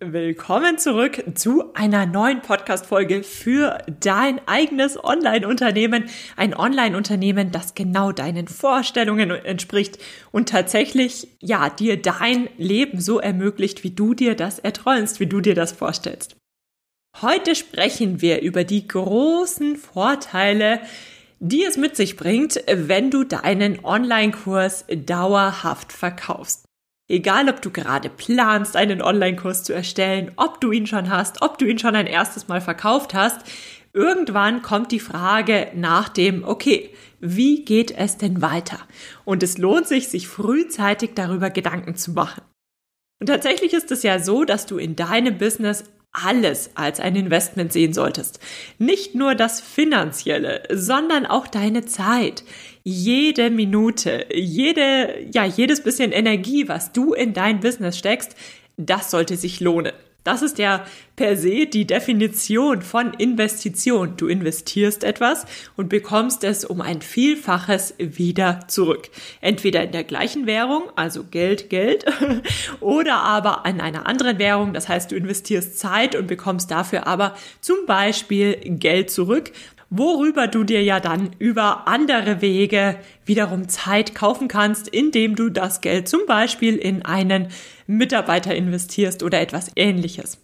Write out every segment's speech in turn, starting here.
Willkommen zurück zu einer neuen Podcast-Folge für dein eigenes Online-Unternehmen. Ein Online-Unternehmen, das genau deinen Vorstellungen entspricht und tatsächlich, ja, dir dein Leben so ermöglicht, wie du dir das erträumst, wie du dir das vorstellst. Heute sprechen wir über die großen Vorteile, die es mit sich bringt, wenn du deinen Online-Kurs dauerhaft verkaufst. Egal, ob du gerade planst, einen Online-Kurs zu erstellen, ob du ihn schon hast, ob du ihn schon ein erstes Mal verkauft hast, irgendwann kommt die Frage nach dem, okay, wie geht es denn weiter? Und es lohnt sich, sich frühzeitig darüber Gedanken zu machen. Und tatsächlich ist es ja so, dass du in deinem Business alles als ein Investment sehen solltest. Nicht nur das Finanzielle, sondern auch deine Zeit. Jede Minute, jede, ja, jedes bisschen Energie, was du in dein Business steckst, das sollte sich lohnen. Das ist ja per se die Definition von Investition. Du investierst etwas und bekommst es um ein Vielfaches wieder zurück. Entweder in der gleichen Währung, also Geld, Geld, oder aber in einer anderen Währung. Das heißt, du investierst Zeit und bekommst dafür aber zum Beispiel Geld zurück worüber du dir ja dann über andere Wege wiederum Zeit kaufen kannst, indem du das Geld zum Beispiel in einen Mitarbeiter investierst oder etwas ähnliches.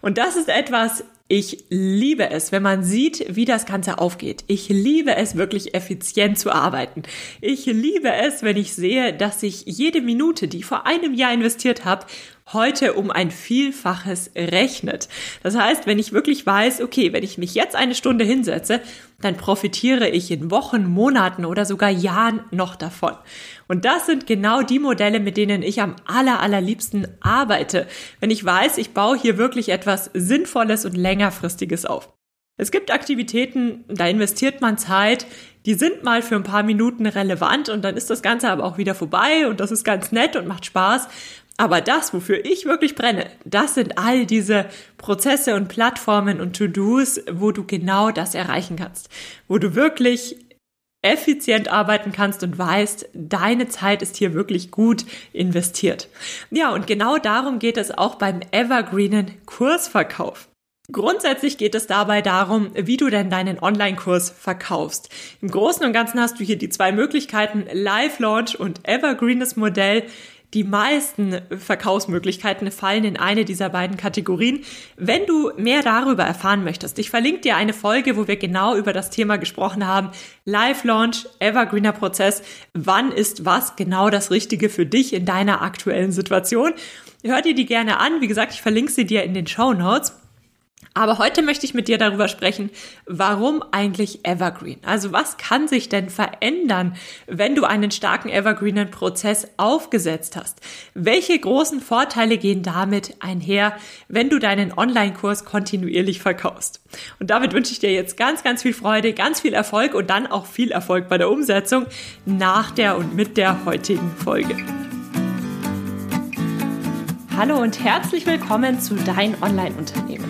Und das ist etwas, ich liebe es, wenn man sieht, wie das Ganze aufgeht. Ich liebe es, wirklich effizient zu arbeiten. Ich liebe es, wenn ich sehe, dass ich jede Minute, die ich vor einem Jahr investiert habe, heute um ein Vielfaches rechnet. Das heißt, wenn ich wirklich weiß, okay, wenn ich mich jetzt eine Stunde hinsetze, dann profitiere ich in Wochen, Monaten oder sogar Jahren noch davon. Und das sind genau die Modelle, mit denen ich am aller, allerliebsten arbeite, wenn ich weiß, ich baue hier wirklich etwas Sinnvolles und längerfristiges auf. Es gibt Aktivitäten, da investiert man Zeit, die sind mal für ein paar Minuten relevant und dann ist das Ganze aber auch wieder vorbei und das ist ganz nett und macht Spaß. Aber das, wofür ich wirklich brenne, das sind all diese Prozesse und Plattformen und To-Dos, wo du genau das erreichen kannst. Wo du wirklich effizient arbeiten kannst und weißt, deine Zeit ist hier wirklich gut investiert. Ja, und genau darum geht es auch beim Evergreenen Kursverkauf. Grundsätzlich geht es dabei darum, wie du denn deinen Online-Kurs verkaufst. Im Großen und Ganzen hast du hier die zwei Möglichkeiten, Live-Launch und Evergreenes Modell. Die meisten Verkaufsmöglichkeiten fallen in eine dieser beiden Kategorien. Wenn du mehr darüber erfahren möchtest, ich verlinke dir eine Folge, wo wir genau über das Thema gesprochen haben. Live Launch, Evergreener Prozess. Wann ist was genau das Richtige für dich in deiner aktuellen Situation? Hör dir die gerne an. Wie gesagt, ich verlinke sie dir in den Show Notes. Aber heute möchte ich mit dir darüber sprechen, warum eigentlich Evergreen? Also was kann sich denn verändern, wenn du einen starken Evergreenen Prozess aufgesetzt hast? Welche großen Vorteile gehen damit einher, wenn du deinen Online-Kurs kontinuierlich verkaufst? Und damit wünsche ich dir jetzt ganz, ganz viel Freude, ganz viel Erfolg und dann auch viel Erfolg bei der Umsetzung nach der und mit der heutigen Folge. Hallo und herzlich willkommen zu Dein Online-Unternehmen.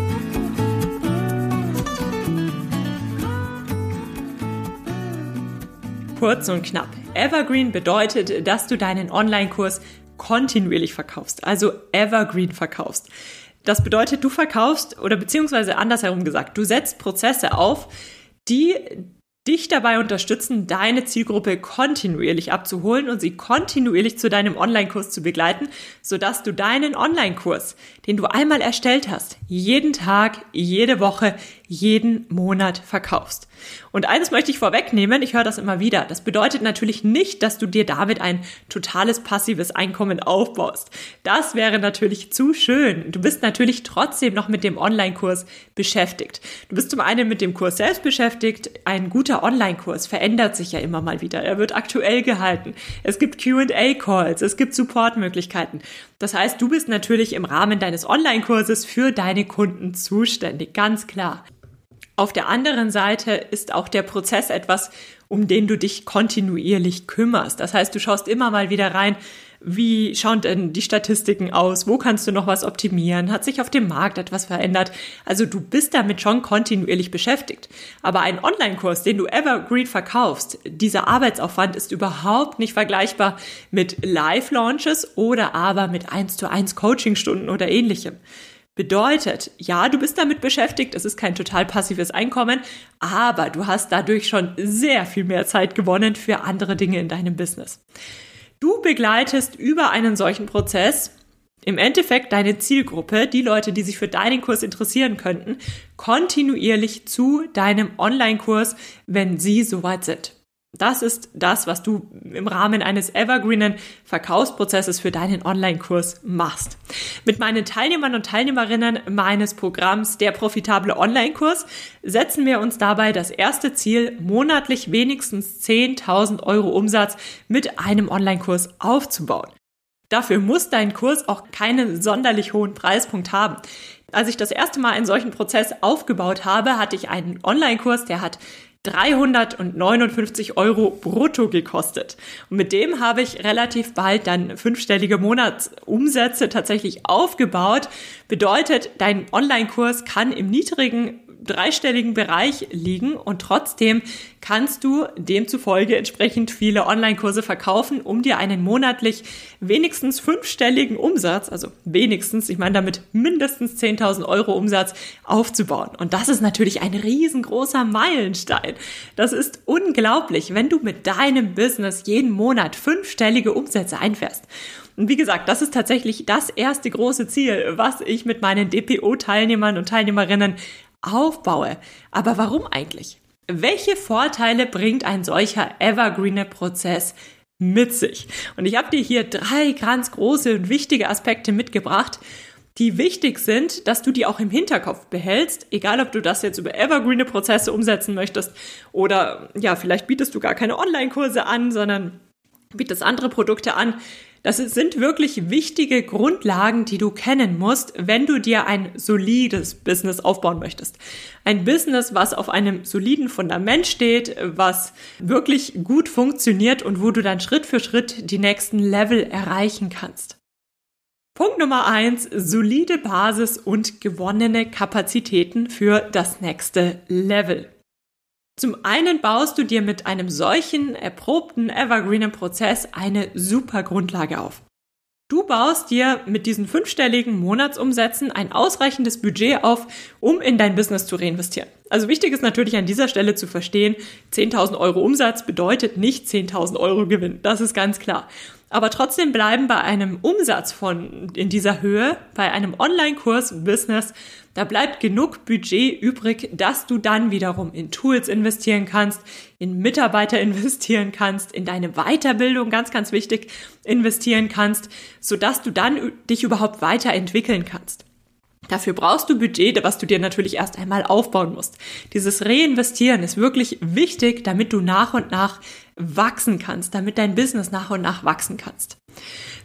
Kurz und knapp. Evergreen bedeutet, dass du deinen Online-Kurs kontinuierlich verkaufst, also Evergreen verkaufst. Das bedeutet, du verkaufst oder beziehungsweise andersherum gesagt, du setzt Prozesse auf, die dich dabei unterstützen, deine Zielgruppe kontinuierlich abzuholen und sie kontinuierlich zu deinem Online-Kurs zu begleiten, sodass du deinen Online-Kurs, den du einmal erstellt hast, jeden Tag, jede Woche, jeden Monat verkaufst. Und eines möchte ich vorwegnehmen, ich höre das immer wieder. Das bedeutet natürlich nicht, dass du dir damit ein totales passives Einkommen aufbaust. Das wäre natürlich zu schön. Du bist natürlich trotzdem noch mit dem Online-Kurs beschäftigt. Du bist zum einen mit dem Kurs selbst beschäftigt. Ein guter Online-Kurs verändert sich ja immer mal wieder. Er wird aktuell gehalten. Es gibt Q&A-Calls, es gibt Supportmöglichkeiten. Das heißt, du bist natürlich im Rahmen deines Online-Kurses für deine Kunden zuständig, ganz klar. Auf der anderen Seite ist auch der Prozess etwas, um den du dich kontinuierlich kümmerst. Das heißt, du schaust immer mal wieder rein, wie schauen denn die Statistiken aus? Wo kannst du noch was optimieren? Hat sich auf dem Markt etwas verändert? Also du bist damit schon kontinuierlich beschäftigt. Aber ein Online-Kurs, den du evergreen verkaufst, dieser Arbeitsaufwand ist überhaupt nicht vergleichbar mit Live-Launches oder aber mit 1 zu 1 Coachingstunden oder ähnlichem. Bedeutet, ja, du bist damit beschäftigt, es ist kein total passives Einkommen, aber du hast dadurch schon sehr viel mehr Zeit gewonnen für andere Dinge in deinem Business. Du begleitest über einen solchen Prozess im Endeffekt deine Zielgruppe, die Leute, die sich für deinen Kurs interessieren könnten, kontinuierlich zu deinem Online-Kurs, wenn sie soweit sind. Das ist das, was du im Rahmen eines evergreenen Verkaufsprozesses für deinen Online-Kurs machst. Mit meinen Teilnehmern und Teilnehmerinnen meines Programms Der profitable Online-Kurs setzen wir uns dabei das erste Ziel, monatlich wenigstens 10.000 Euro Umsatz mit einem Online-Kurs aufzubauen. Dafür muss dein Kurs auch keinen sonderlich hohen Preispunkt haben. Als ich das erste Mal einen solchen Prozess aufgebaut habe, hatte ich einen Online-Kurs, der hat 359 Euro brutto gekostet. Und mit dem habe ich relativ bald dann fünfstellige Monatsumsätze tatsächlich aufgebaut. Bedeutet, dein Online-Kurs kann im niedrigen dreistelligen Bereich liegen und trotzdem kannst du demzufolge entsprechend viele Online-Kurse verkaufen, um dir einen monatlich wenigstens fünfstelligen Umsatz, also wenigstens, ich meine damit mindestens 10.000 Euro Umsatz aufzubauen. Und das ist natürlich ein riesengroßer Meilenstein. Das ist unglaublich, wenn du mit deinem Business jeden Monat fünfstellige Umsätze einfährst. Und wie gesagt, das ist tatsächlich das erste große Ziel, was ich mit meinen DPO-Teilnehmern und Teilnehmerinnen aufbaue. Aber warum eigentlich? Welche Vorteile bringt ein solcher evergreener Prozess mit sich? Und ich habe dir hier drei ganz große und wichtige Aspekte mitgebracht, die wichtig sind, dass du die auch im Hinterkopf behältst, egal ob du das jetzt über evergreene Prozesse umsetzen möchtest oder ja, vielleicht bietest du gar keine Online-Kurse an, sondern bietest andere Produkte an. Das sind wirklich wichtige Grundlagen, die du kennen musst, wenn du dir ein solides Business aufbauen möchtest. Ein Business, was auf einem soliden Fundament steht, was wirklich gut funktioniert und wo du dann Schritt für Schritt die nächsten Level erreichen kannst. Punkt Nummer eins: solide Basis und gewonnene Kapazitäten für das nächste Level. Zum einen baust du dir mit einem solchen erprobten evergreenen Prozess eine super Grundlage auf. Du baust dir mit diesen fünfstelligen Monatsumsätzen ein ausreichendes Budget auf, um in dein Business zu reinvestieren. Also wichtig ist natürlich an dieser Stelle zu verstehen, 10.000 Euro Umsatz bedeutet nicht 10.000 Euro Gewinn. Das ist ganz klar. Aber trotzdem bleiben bei einem Umsatz von in dieser Höhe, bei einem Online-Kurs-Business, da bleibt genug Budget übrig, dass du dann wiederum in Tools investieren kannst, in Mitarbeiter investieren kannst, in deine Weiterbildung, ganz, ganz wichtig, investieren kannst, sodass du dann dich überhaupt weiterentwickeln kannst. Dafür brauchst du Budget, was du dir natürlich erst einmal aufbauen musst. Dieses Reinvestieren ist wirklich wichtig, damit du nach und nach wachsen kannst, damit dein Business nach und nach wachsen kannst.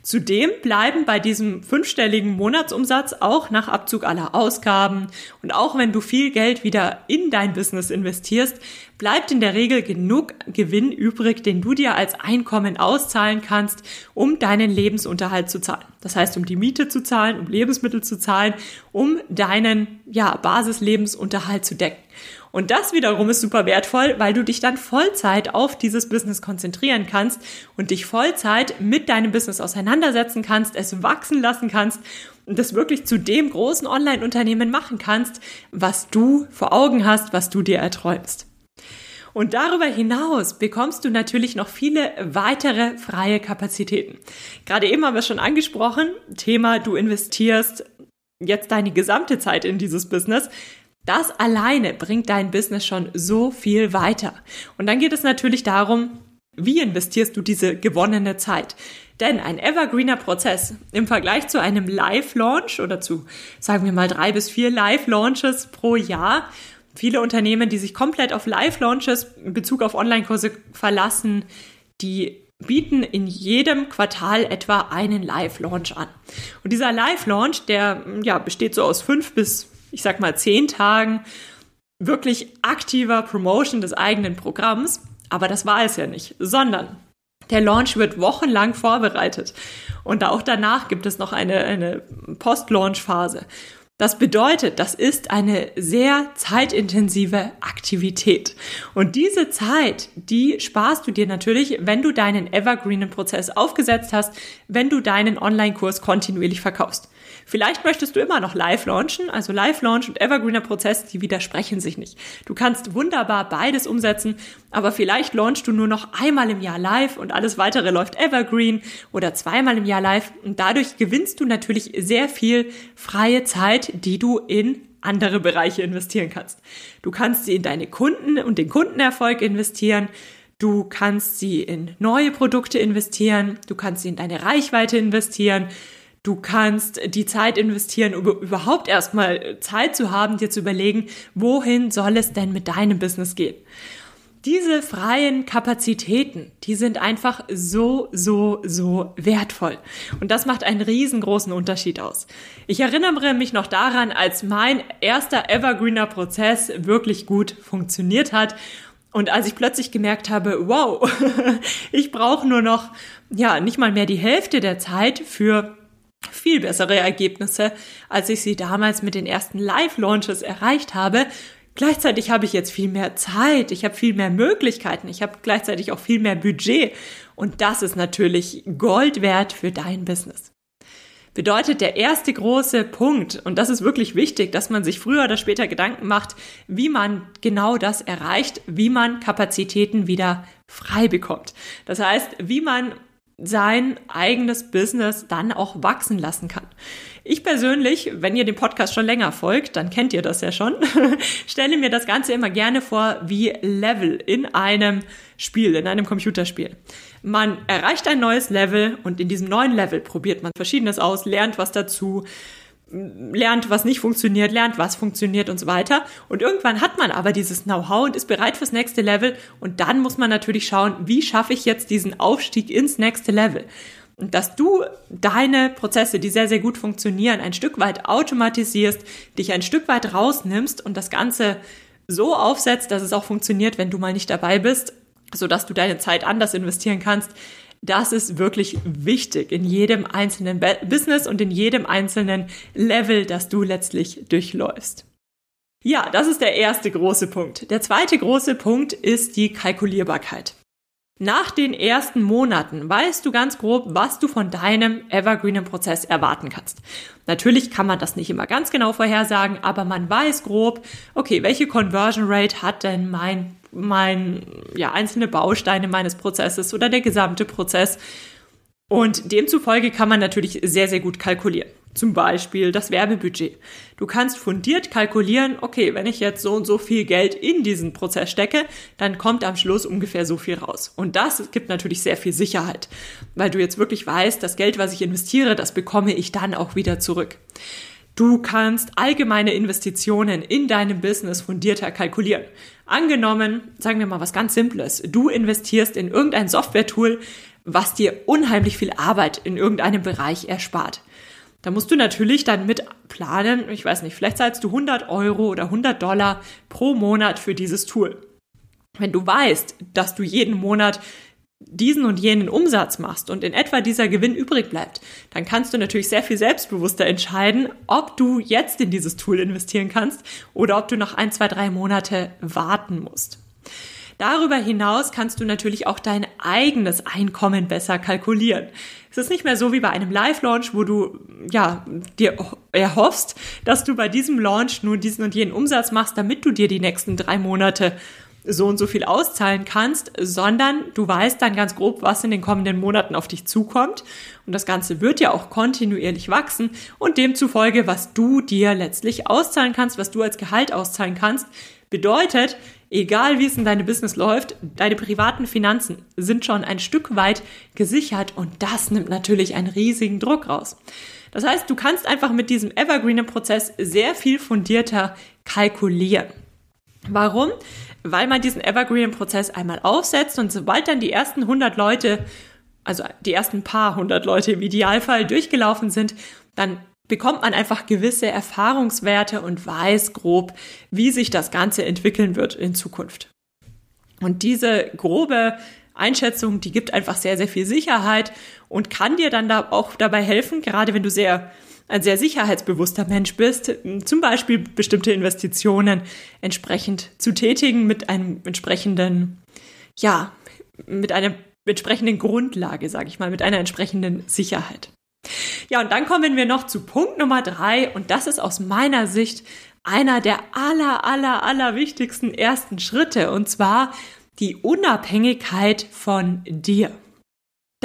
Zudem bleiben bei diesem fünfstelligen Monatsumsatz auch nach Abzug aller Ausgaben und auch wenn du viel Geld wieder in dein Business investierst, bleibt in der Regel genug Gewinn übrig, den du dir als Einkommen auszahlen kannst, um deinen Lebensunterhalt zu zahlen. Das heißt, um die Miete zu zahlen, um Lebensmittel zu zahlen, um deinen ja, Basislebensunterhalt zu decken. Und das wiederum ist super wertvoll, weil du dich dann Vollzeit auf dieses Business konzentrieren kannst und dich Vollzeit mit deinem Business auseinandersetzen kannst, es wachsen lassen kannst und das wirklich zu dem großen Online-Unternehmen machen kannst, was du vor Augen hast, was du dir erträumst. Und darüber hinaus bekommst du natürlich noch viele weitere freie Kapazitäten. Gerade eben haben wir schon angesprochen, Thema, du investierst jetzt deine gesamte Zeit in dieses Business. Das alleine bringt dein Business schon so viel weiter. Und dann geht es natürlich darum, wie investierst du diese gewonnene Zeit? Denn ein evergreener Prozess im Vergleich zu einem Live-Launch oder zu, sagen wir mal, drei bis vier Live-Launches pro Jahr, viele Unternehmen, die sich komplett auf Live-Launches in Bezug auf Online-Kurse verlassen, die bieten in jedem Quartal etwa einen Live-Launch an. Und dieser Live-Launch, der ja, besteht so aus fünf bis ich sag mal, zehn Tagen. wirklich aktiver Promotion des eigenen Programms. Aber das war es ja nicht, sondern der Launch wird wochenlang vorbereitet. Und auch danach gibt es noch eine, eine Post-Launch-Phase. Das bedeutet, das ist eine sehr zeitintensive Aktivität. Und diese Zeit, die sparst du dir natürlich, wenn du deinen evergreenen Prozess aufgesetzt hast, wenn du deinen Online-Kurs kontinuierlich verkaufst. Vielleicht möchtest du immer noch live launchen, also live launch und evergreener Prozess, die widersprechen sich nicht. Du kannst wunderbar beides umsetzen, aber vielleicht launchst du nur noch einmal im Jahr live und alles weitere läuft evergreen oder zweimal im Jahr live und dadurch gewinnst du natürlich sehr viel freie Zeit, die du in andere Bereiche investieren kannst. Du kannst sie in deine Kunden und den Kundenerfolg investieren. Du kannst sie in neue Produkte investieren. Du kannst sie in deine Reichweite investieren. Du kannst die Zeit investieren, um überhaupt erstmal Zeit zu haben, dir zu überlegen, wohin soll es denn mit deinem Business gehen. Diese freien Kapazitäten, die sind einfach so, so, so wertvoll. Und das macht einen riesengroßen Unterschied aus. Ich erinnere mich noch daran, als mein erster Evergreener Prozess wirklich gut funktioniert hat und als ich plötzlich gemerkt habe, wow, ich brauche nur noch, ja, nicht mal mehr die Hälfte der Zeit für viel bessere Ergebnisse, als ich sie damals mit den ersten Live-Launches erreicht habe. Gleichzeitig habe ich jetzt viel mehr Zeit, ich habe viel mehr Möglichkeiten, ich habe gleichzeitig auch viel mehr Budget und das ist natürlich Gold wert für dein Business. Bedeutet der erste große Punkt, und das ist wirklich wichtig, dass man sich früher oder später Gedanken macht, wie man genau das erreicht, wie man Kapazitäten wieder frei bekommt. Das heißt, wie man sein eigenes Business dann auch wachsen lassen kann. Ich persönlich, wenn ihr dem Podcast schon länger folgt, dann kennt ihr das ja schon, stelle mir das Ganze immer gerne vor wie Level in einem Spiel, in einem Computerspiel. Man erreicht ein neues Level und in diesem neuen Level probiert man Verschiedenes aus, lernt was dazu, lernt, was nicht funktioniert, lernt, was funktioniert und so weiter. Und irgendwann hat man aber dieses Know-how und ist bereit fürs nächste Level. Und dann muss man natürlich schauen, wie schaffe ich jetzt diesen Aufstieg ins nächste Level. Und dass du deine Prozesse, die sehr, sehr gut funktionieren, ein Stück weit automatisierst, dich ein Stück weit rausnimmst und das Ganze so aufsetzt, dass es auch funktioniert, wenn du mal nicht dabei bist, sodass du deine Zeit anders investieren kannst, das ist wirklich wichtig in jedem einzelnen Business und in jedem einzelnen Level, das du letztlich durchläufst. Ja, das ist der erste große Punkt. Der zweite große Punkt ist die Kalkulierbarkeit. Nach den ersten Monaten weißt du ganz grob, was du von deinem evergreenen Prozess erwarten kannst. Natürlich kann man das nicht immer ganz genau vorhersagen, aber man weiß grob, okay, welche Conversion Rate hat denn mein mein, ja, einzelne Bausteine meines Prozesses oder der gesamte Prozess. Und demzufolge kann man natürlich sehr, sehr gut kalkulieren. Zum Beispiel das Werbebudget. Du kannst fundiert kalkulieren, okay, wenn ich jetzt so und so viel Geld in diesen Prozess stecke, dann kommt am Schluss ungefähr so viel raus. Und das gibt natürlich sehr viel Sicherheit, weil du jetzt wirklich weißt, das Geld, was ich investiere, das bekomme ich dann auch wieder zurück. Du kannst allgemeine Investitionen in deinem Business fundierter kalkulieren. Angenommen, sagen wir mal was ganz Simples. Du investierst in irgendein Software-Tool, was dir unheimlich viel Arbeit in irgendeinem Bereich erspart. Da musst du natürlich dann mit planen, ich weiß nicht, vielleicht zahlst du 100 Euro oder 100 Dollar pro Monat für dieses Tool. Wenn du weißt, dass du jeden Monat diesen und jenen Umsatz machst und in etwa dieser Gewinn übrig bleibt, dann kannst du natürlich sehr viel selbstbewusster entscheiden, ob du jetzt in dieses Tool investieren kannst oder ob du noch ein, zwei, drei Monate warten musst. Darüber hinaus kannst du natürlich auch dein eigenes Einkommen besser kalkulieren. Es ist nicht mehr so wie bei einem Live-Launch, wo du ja dir erhoffst, dass du bei diesem Launch nur diesen und jenen Umsatz machst, damit du dir die nächsten drei Monate so und so viel auszahlen kannst, sondern du weißt dann ganz grob, was in den kommenden Monaten auf dich zukommt. Und das Ganze wird ja auch kontinuierlich wachsen und demzufolge, was du dir letztlich auszahlen kannst, was du als Gehalt auszahlen kannst, bedeutet, egal wie es in deinem Business läuft, deine privaten Finanzen sind schon ein Stück weit gesichert und das nimmt natürlich einen riesigen Druck raus. Das heißt, du kannst einfach mit diesem Evergreener-Prozess sehr viel fundierter kalkulieren. Warum? weil man diesen Evergreen-Prozess einmal aufsetzt und sobald dann die ersten 100 Leute, also die ersten paar hundert Leute im Idealfall durchgelaufen sind, dann bekommt man einfach gewisse Erfahrungswerte und weiß grob, wie sich das Ganze entwickeln wird in Zukunft. Und diese grobe Einschätzung, die gibt einfach sehr, sehr viel Sicherheit und kann dir dann da auch dabei helfen, gerade wenn du sehr ein sehr sicherheitsbewusster Mensch bist, zum Beispiel bestimmte Investitionen entsprechend zu tätigen mit einem entsprechenden, ja, mit einer entsprechenden Grundlage, sage ich mal, mit einer entsprechenden Sicherheit. Ja, und dann kommen wir noch zu Punkt Nummer drei und das ist aus meiner Sicht einer der aller, aller, aller wichtigsten ersten Schritte und zwar die Unabhängigkeit von dir.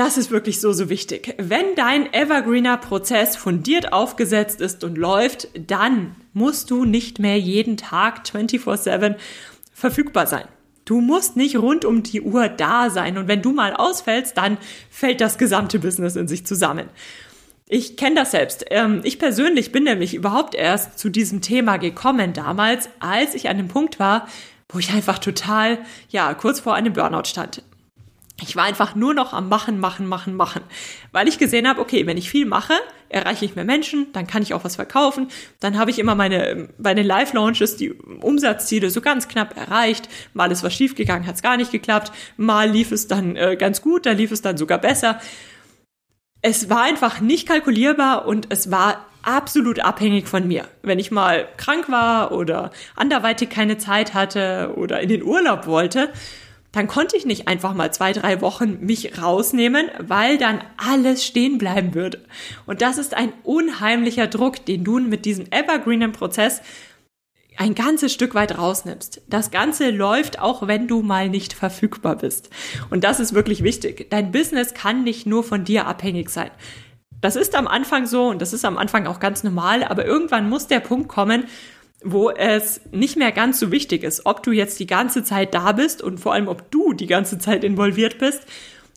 Das ist wirklich so, so wichtig. Wenn dein Evergreener Prozess fundiert aufgesetzt ist und läuft, dann musst du nicht mehr jeden Tag 24-7 verfügbar sein. Du musst nicht rund um die Uhr da sein und wenn du mal ausfällst, dann fällt das gesamte Business in sich zusammen. Ich kenne das selbst. Ähm, ich persönlich bin nämlich überhaupt erst zu diesem Thema gekommen damals, als ich an dem Punkt war, wo ich einfach total, ja, kurz vor einem Burnout stand. Ich war einfach nur noch am Machen, Machen, Machen, Machen. Weil ich gesehen habe, okay, wenn ich viel mache, erreiche ich mehr Menschen, dann kann ich auch was verkaufen. Dann habe ich immer meine, meine Live-Launches, die Umsatzziele so ganz knapp erreicht. Mal ist was schiefgegangen, hat es gar nicht geklappt. Mal lief es dann äh, ganz gut, da lief es dann sogar besser. Es war einfach nicht kalkulierbar und es war absolut abhängig von mir. Wenn ich mal krank war oder anderweitig keine Zeit hatte oder in den Urlaub wollte, dann konnte ich nicht einfach mal zwei, drei Wochen mich rausnehmen, weil dann alles stehen bleiben würde. Und das ist ein unheimlicher Druck, den du mit diesem evergreenen Prozess ein ganzes Stück weit rausnimmst. Das Ganze läuft auch, wenn du mal nicht verfügbar bist. Und das ist wirklich wichtig. Dein Business kann nicht nur von dir abhängig sein. Das ist am Anfang so und das ist am Anfang auch ganz normal, aber irgendwann muss der Punkt kommen, wo es nicht mehr ganz so wichtig ist, ob du jetzt die ganze Zeit da bist und vor allem, ob du die ganze Zeit involviert bist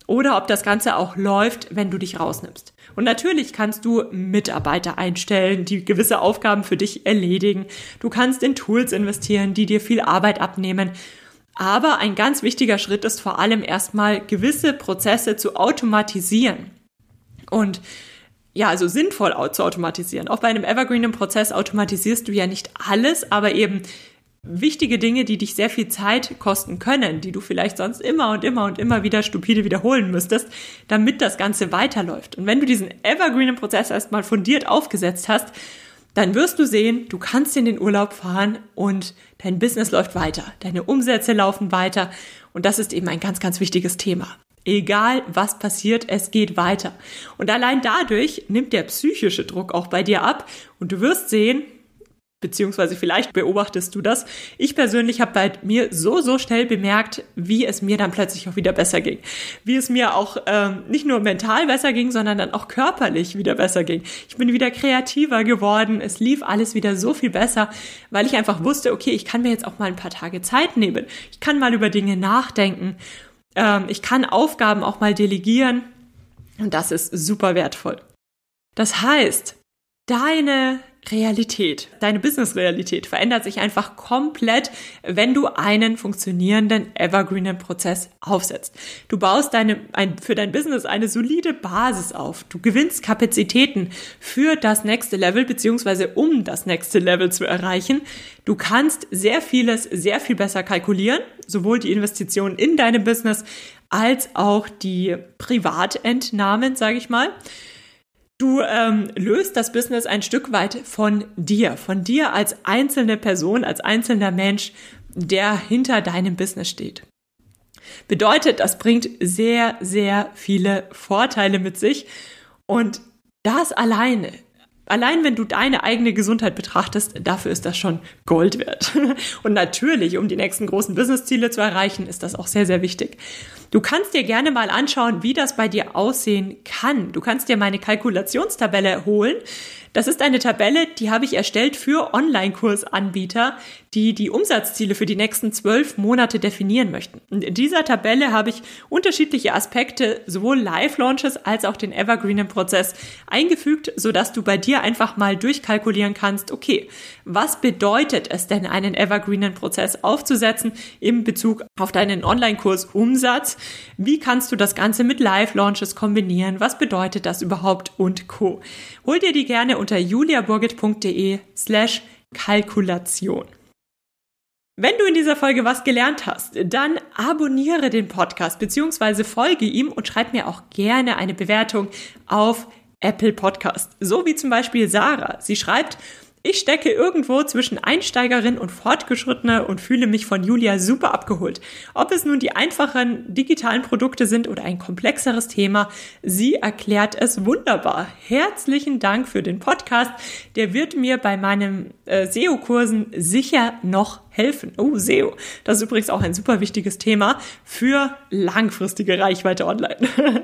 oder ob das Ganze auch läuft, wenn du dich rausnimmst. Und natürlich kannst du Mitarbeiter einstellen, die gewisse Aufgaben für dich erledigen. Du kannst in Tools investieren, die dir viel Arbeit abnehmen. Aber ein ganz wichtiger Schritt ist vor allem erstmal gewisse Prozesse zu automatisieren. Und ja, also sinnvoll zu automatisieren. Auch bei einem evergreenen Prozess automatisierst du ja nicht alles, aber eben wichtige Dinge, die dich sehr viel Zeit kosten können, die du vielleicht sonst immer und immer und immer wieder stupide wiederholen müsstest, damit das Ganze weiterläuft. Und wenn du diesen evergreenen Prozess erstmal fundiert aufgesetzt hast, dann wirst du sehen, du kannst in den Urlaub fahren und dein Business läuft weiter, deine Umsätze laufen weiter und das ist eben ein ganz, ganz wichtiges Thema. Egal was passiert, es geht weiter. Und allein dadurch nimmt der psychische Druck auch bei dir ab und du wirst sehen, beziehungsweise vielleicht beobachtest du das. Ich persönlich habe bei mir so, so schnell bemerkt, wie es mir dann plötzlich auch wieder besser ging. Wie es mir auch ähm, nicht nur mental besser ging, sondern dann auch körperlich wieder besser ging. Ich bin wieder kreativer geworden. Es lief alles wieder so viel besser, weil ich einfach wusste, okay, ich kann mir jetzt auch mal ein paar Tage Zeit nehmen. Ich kann mal über Dinge nachdenken. Ähm, ich kann Aufgaben auch mal delegieren. Und das ist super wertvoll. Das heißt, deine Realität, deine Business-Realität verändert sich einfach komplett, wenn du einen funktionierenden evergreenen Prozess aufsetzt. Du baust deine, ein, für dein Business eine solide Basis auf. Du gewinnst Kapazitäten für das nächste Level, beziehungsweise um das nächste Level zu erreichen. Du kannst sehr vieles sehr viel besser kalkulieren, sowohl die Investitionen in deinem Business als auch die Privatentnahmen, sage ich mal. Du ähm, löst das Business ein Stück weit von dir, von dir als einzelne Person, als einzelner Mensch, der hinter deinem Business steht. Bedeutet, das bringt sehr, sehr viele Vorteile mit sich und das alleine Allein wenn du deine eigene Gesundheit betrachtest, dafür ist das schon Gold wert. Und natürlich, um die nächsten großen Businessziele zu erreichen, ist das auch sehr, sehr wichtig. Du kannst dir gerne mal anschauen, wie das bei dir aussehen kann. Du kannst dir meine Kalkulationstabelle holen. Das ist eine Tabelle, die habe ich erstellt für Online-Kursanbieter, die die Umsatzziele für die nächsten zwölf Monate definieren möchten. Und in dieser Tabelle habe ich unterschiedliche Aspekte, sowohl Live-Launches als auch den Evergreenen-Prozess eingefügt, sodass du bei dir einfach mal durchkalkulieren kannst, okay, was bedeutet es denn, einen Evergreenen-Prozess aufzusetzen im Bezug auf deinen Online-Kurs Umsatz? Wie kannst du das Ganze mit Live-Launches kombinieren? Was bedeutet das überhaupt und Co. Hol dir die gerne unter juliaburgit.de slash Kalkulation. Wenn du in dieser Folge was gelernt hast, dann abonniere den Podcast bzw. folge ihm und schreib mir auch gerne eine Bewertung auf Apple Podcast. So wie zum Beispiel Sarah. Sie schreibt, ich stecke irgendwo zwischen Einsteigerin und Fortgeschrittene und fühle mich von Julia super abgeholt. Ob es nun die einfachen digitalen Produkte sind oder ein komplexeres Thema, sie erklärt es wunderbar. Herzlichen Dank für den Podcast. Der wird mir bei meinen äh, SEO-Kursen sicher noch helfen. Oh, SEO. Das ist übrigens auch ein super wichtiges Thema für langfristige Reichweite online.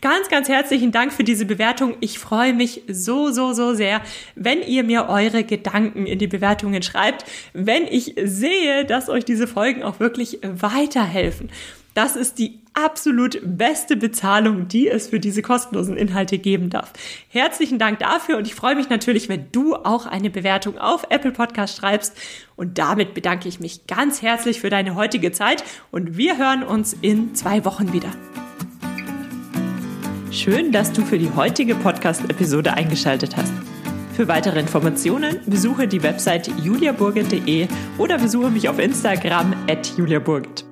ganz, ganz herzlichen Dank für diese Bewertung. Ich freue mich so, so, so sehr, wenn ihr mir eure Gedanken in die Bewertungen schreibt, wenn ich sehe, dass euch diese Folgen auch wirklich weiterhelfen. Das ist die absolut beste Bezahlung, die es für diese kostenlosen Inhalte geben darf. Herzlichen Dank dafür und ich freue mich natürlich, wenn du auch eine Bewertung auf Apple Podcast schreibst. Und damit bedanke ich mich ganz herzlich für deine heutige Zeit und wir hören uns in zwei Wochen wieder. Schön, dass du für die heutige Podcast-Episode eingeschaltet hast. Für weitere Informationen besuche die Website juliaburgit.de oder besuche mich auf Instagram at juliaburgit.